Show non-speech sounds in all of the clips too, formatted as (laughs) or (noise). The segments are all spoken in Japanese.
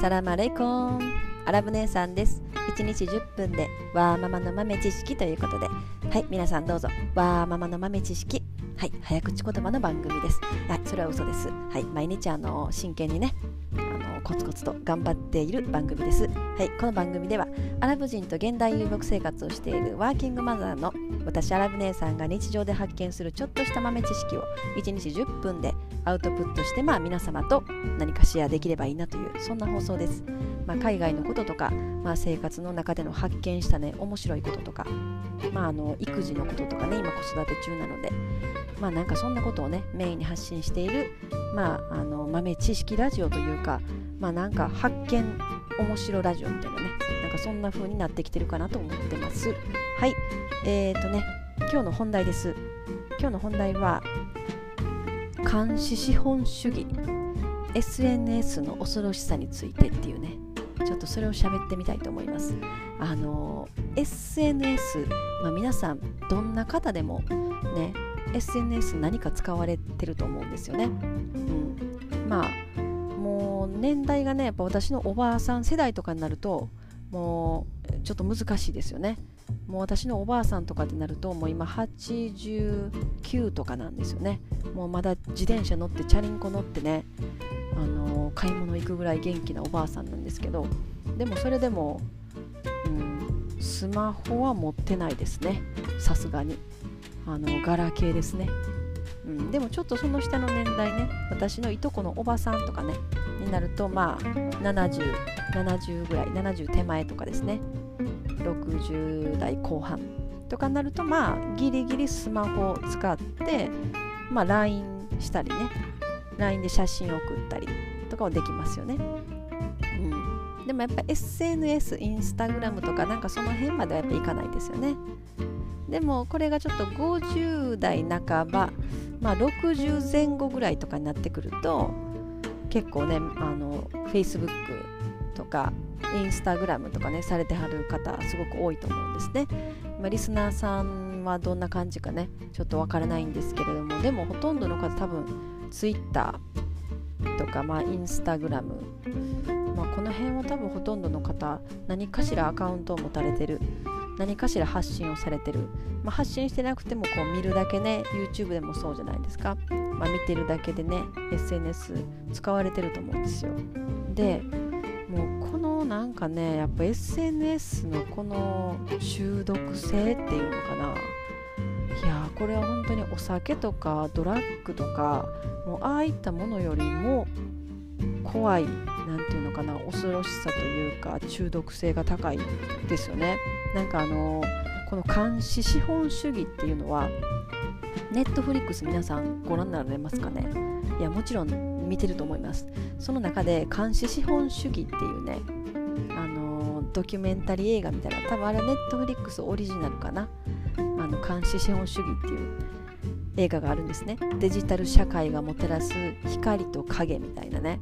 サラマレイコンアラブ姉さんです。1日10分でわーママの豆知識ということで。はい皆さんどうぞ。わーママの豆知識。はい早口言葉の番組です。はいそれは嘘です。はい毎日あの真剣にねあのコツコツと頑張っている番組です。はいこの番組ではアラブ人と現代遊牧生活をしているワーキングマザーの私アラブ姉さんが日常で発見するちょっとした豆知識を1日10分でアウトプットしてまあ皆様と何かシェアできればいいなというそんな放送です、まあ、海外のこととか、まあ、生活の中での発見したね面白いこととか、まあ、あの育児のこととかね今子育て中なのでまあなんかそんなことをねメインに発信している、まあ、あの豆知識ラジオというかまあなんか発見面白ラジオみたいなねなんかそんな風になってきてるかなと思ってます。はい。えーとね今日の本題です。今日の本題は監視資本主義。SNS の恐ろしさについてっていうね。ちょっとそれを喋ってみたいと思います。あの SNS、まあ、皆さんどんな方でもね SNS 何か使われてると思うんですよね、うん、まあもう年代がねやっぱ私のおばあさん世代とかになるともうちょっと難しいですよね。もう私のおばあさんとかってなるともう今89とかなんですよね。もうまだ自転車乗ってチャリンコ乗ってねあの買い物行くぐらい元気なおばあさんなんですけどでもそれでも、うん、スマホは持ってないですね。さすがに。あのガラケーですね、うん、でもちょっとその下の年代ね私のいとこのおばさんとかねになるとまあ7070 70ぐらい70手前とかですね。60代後半とかになるとまあギリギリスマホを使ってまあ LINE したりね LINE で写真を送ったりとかはできますよね、うん、でもやっぱ SNS インスタグラムとかなんかその辺まではやっぱいかないですよね。でもこれがちょっと50代半ばまあ60前後ぐらいとかになってくると結構ねあの Facebook とかインスタグラムとかねされてはる方すごく多いと思うんですね、まあ、リスナーさんはどんな感じかね。ちょっとわからないんですけれどもでもほとんどの方多分 Twitter とか、まあ、インスタグラム、まあ、この辺は多分ほとんどの方何かしらアカウントを持たれてる。何かしら発信をされてる、まあ、発信してなくてもこう見るだけね YouTube でもそうじゃないですか、まあ、見てるだけでね SNS 使われてると思うんですよ。でのなんかねやっぱ SNS のこの中毒性っていうのかな。いやこれは本当にお酒とかドラッグとかもうああいったものよりも怖い何て言うのかな恐ろしさというか中毒性が高いですよね。なんかあのこの監視資本主義っていうのはネットフリックス皆さんご覧になられますかね？いやもちろん見てると思います。その中で監視資本主義っていうねあのドキュメンタリー映画みたいな多分あれネットフリックスオリジナルかな。あの監視資本主義っていう映画があるんですね。デジタル社会がもたらす光と影みたいなね。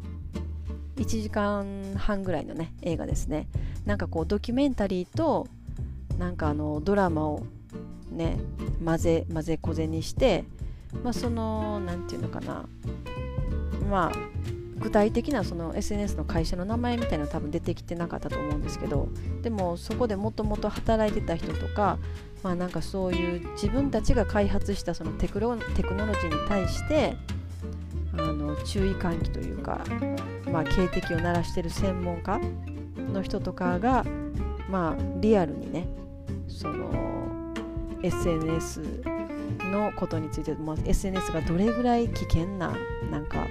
1時間半ぐらいのね映画ですね。なんかこうドキュメンタリーとなんかあのドラマをね混ぜ混ぜこぜにしてまあその何て言うのかな。まあ具体的なその SNS の会社の名前みたいなの多分出てきてなかったと思うんですけどでもそこでもともと働いてた人とかまあなんかそういう自分たちが開発したそのテクノテクノロジーに対してあの注意喚起というか、まあ、警笛を鳴らしてる専門家の人とかが、まあ、リアルにねその SNS のことについて、まあ、SNS がどれぐらい危険ななんか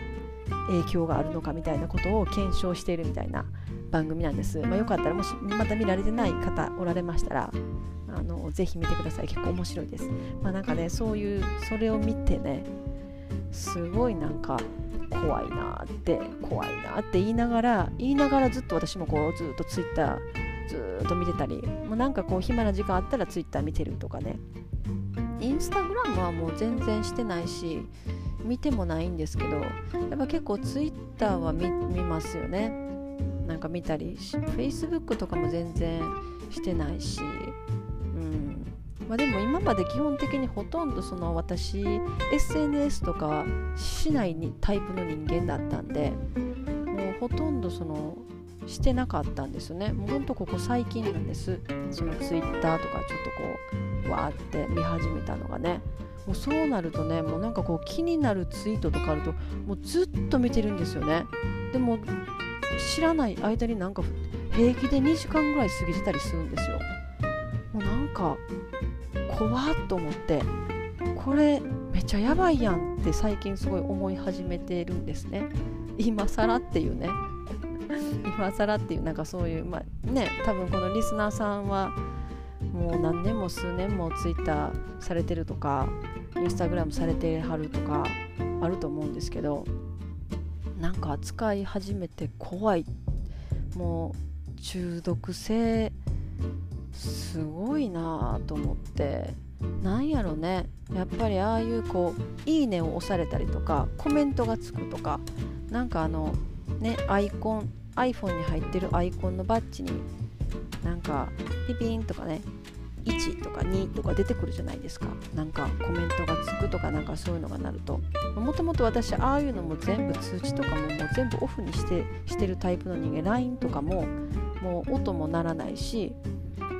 影響があるのかみたいなことを検証しているみたいな番組なんです。まあ、よかったらもしまた見られてない方おられましたらあのぜひ見てください結構面白いです。まあ、なんかねそういうそれを見てねすごいなんか怖いなって怖いなって言いながら言いながらずっと私もこうずっとツイッターずっと見てたりもうなんかこう暇な時間あったらツイッター見てるとかねインスタグラムはもう全然してないし見てもないんですけどやっぱ結構ツイッターは見ますよね。なんか見たり Facebook とかも全然してないしうん。まあ、でも今まで基本的にほとんどその私 SNS とかしないにタイプの人間だったんでもうほとんどそのしてなかったんですよね。もうほんとここ最近なんです。そのツイッターとかちょっとこうわーって見始めたのがね。もうそうなるとねもうなんかこう気になるツイートとかあるともうずっと見てるんですよね。でも知らない間になんか平気で2時間ぐらい過ぎてたりするんですよ。もうなんか怖っと思ってこれめっちゃやばいやんって最近すごい思い始めてるんですね。今更っていうね。今更っていうなんかそういうまあね多分このリスナーさんはもう何年も数年もツイッターされてるとかインスタグラムされてはるとかあると思うんですけどなんか扱い始めて怖い。もう中毒性すごいなと思って。なんやろね。やっぱりああいうこう「いいね」を押されたりとかコメントがつくとかなんかあのねアイコン iPhone に入ってるアイコンのバッジになんかピピンとかね1とか2とか出てくるじゃないですか。なんかコメントがつくとかなんかそういうのがなると。もともと私ああいうのも全部通知とかももう全部オフにしてしてるタイプの人間 LINE とかももう音も鳴らないし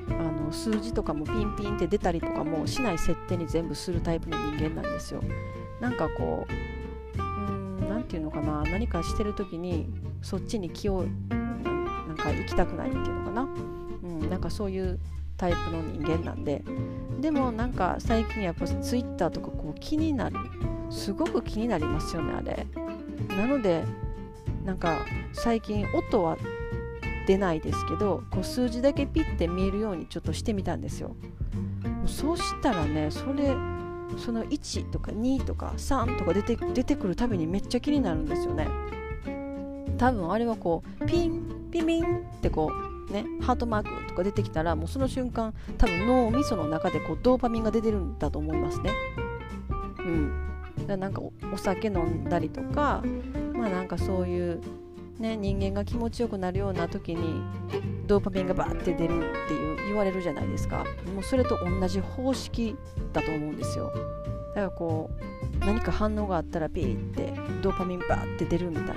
あの数字とかもピンピンって出たりとかもしない設定に全部するタイプの人間なんですよ。なんかこう何て言うのかな。何かしてる時にそっちに気をか行きたくないっていうのかな、うん、なんかそういうタイプの人間なんで。でもなんか最近やっぱツイッターとかこう気になるすごく気になりますよねあれ。なのでなんか最近音は出ないですけどこう数字だけピッて見えるようにちょっとしてみたんですよ。そうしたらねそれその1とか2とか3とか出て出てくるたびにめっちゃ気になるんですよね。多分あれはこうピンピミンってこうねハートマークとか出てきたらもうその瞬間多分脳みその中でこうドーパミンが出てるんだと思いますね。うん。だからなんかお酒飲んだりとかまあなんかそういうね、人間が気持ちよくなるような時にドーパミンがバーって出るっていう言われるじゃないですか。もうそれと同じ方式だと思うんですよ。だからこう何か反応があったらピーってドーパミンバーって出るみたいな。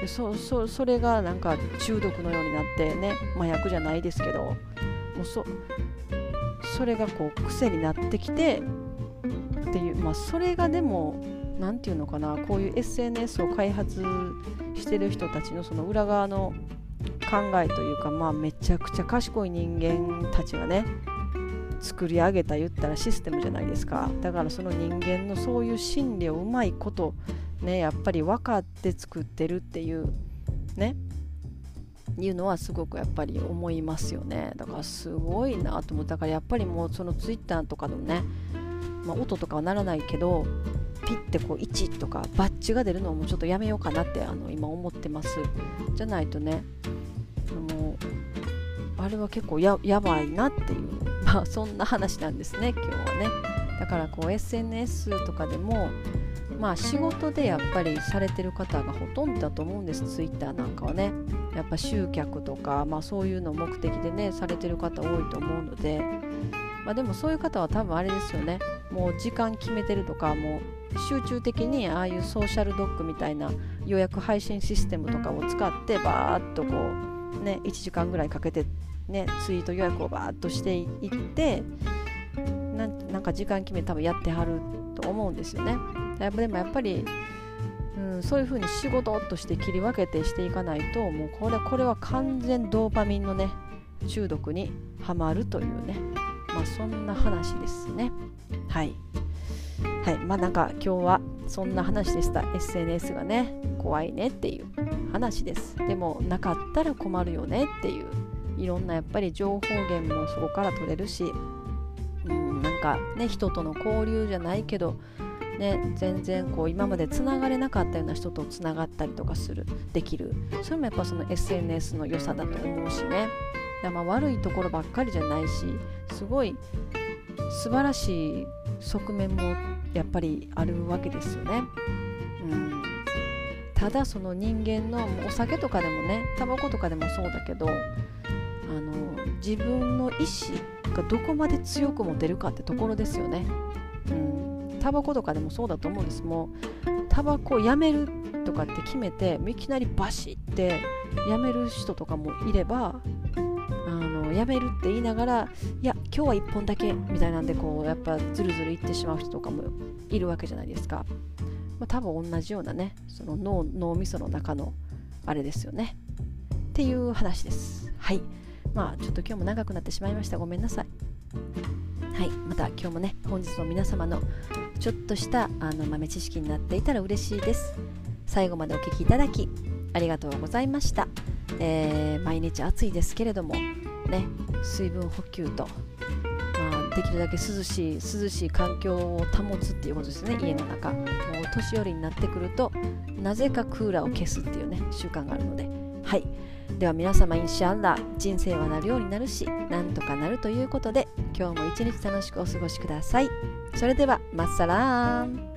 でそそそれがなんか中毒のようになってね麻薬じゃないですけどもうそそれがこう癖になってきてっていうまあそれがでも何て言うのかなこういう SNS を開発してる人たちのその裏側の考えというかまあめちゃくちゃ賢い人間たちがね作り上げた言ったらシステムじゃないですか。だからその人間のそういう心理をうまいことねやっぱり分かって作ってるっていうねいうのはすごくやっぱり思いますよね。だからすごいなと思ったからやっぱりもうそのツイッターとかのね、まあ、音とかはならないけどピッてこう1とかバッジが出るのをもうちょっとやめようかなってあの今思ってます。じゃないとねもうあれは結構やばいなっていう (laughs) まあそんな話なんですね今日はね。だからこう SNS とかでもまあ仕事でやっぱりされてる方がほとんどだと思うんです。Twitter なんかはね。やっぱ集客とか、まあ、そういうのを目的でねされてる方多いと思うので。まあ、でもそういう方は多分あれですよね。もう時間決めてるとかもう集中的にああいうソーシャルドッグみたいな予約配信システムとかを使ってバーッとこうね1時間ぐらいかけてねツイート予約をバーッとしていってなんか時間決め多分やってはると思うんですよねやっぱでもやっぱりうん、そういう風に仕事として切り分けてしていかないともうこれこれは完全ドーパミンのね中毒にはまるというねまあ、そんな話ですね。はい。はい。まあなんか今日はそんな話でした。SNS がね、怖いねっていう話です。でもなかったら困るよねっていう、いろんなやっぱり情報源もそこから取れるし、かね、人との交流じゃないけど、ね、全然こう今までつながれなかったような人とつながったりとかするできる。それもやっぱその SNS の良さだと思うしね。やまあ悪いところばっかりじゃないしすごい素晴らしい側面もやっぱりあるわけですよね。うん、ただその人間のお酒とかでもねタバコとかでもそうだけどあの自分の意志がどこまで強く持てるかってところですよね。タバコとかでもそうだと思うんです。もうタバコをやめるとかって決めていきなりバシッて辞める人とかもいればあの辞めるって言いながらいや今日は1本だけみたいなんでこうやっぱずるずるいってしまう人とかもいるわけじゃないですか、まあ、多分同じようなねその脳脳みその中のあれですよね。っていう話です。はい。まあちょっと今日も長くなってしまいました。ごめんなさい。はい。また今日もね本日の皆様のちょっとしたあの豆知識になっていたら嬉しいです。最後までお聴きいただきありがとうございました、えー、毎日暑いですけれどもね水分補給と、まあ、できるだけ涼しい涼しい環境を保つっていうことですね。家の中。もう年寄りになってくるとなぜかクーラーを消すっていうね習慣があるので。では皆様インシャンラ人生はなるようになるしなんとかなるということで今日も一日楽しくお過ごしください。それではマッサラーン。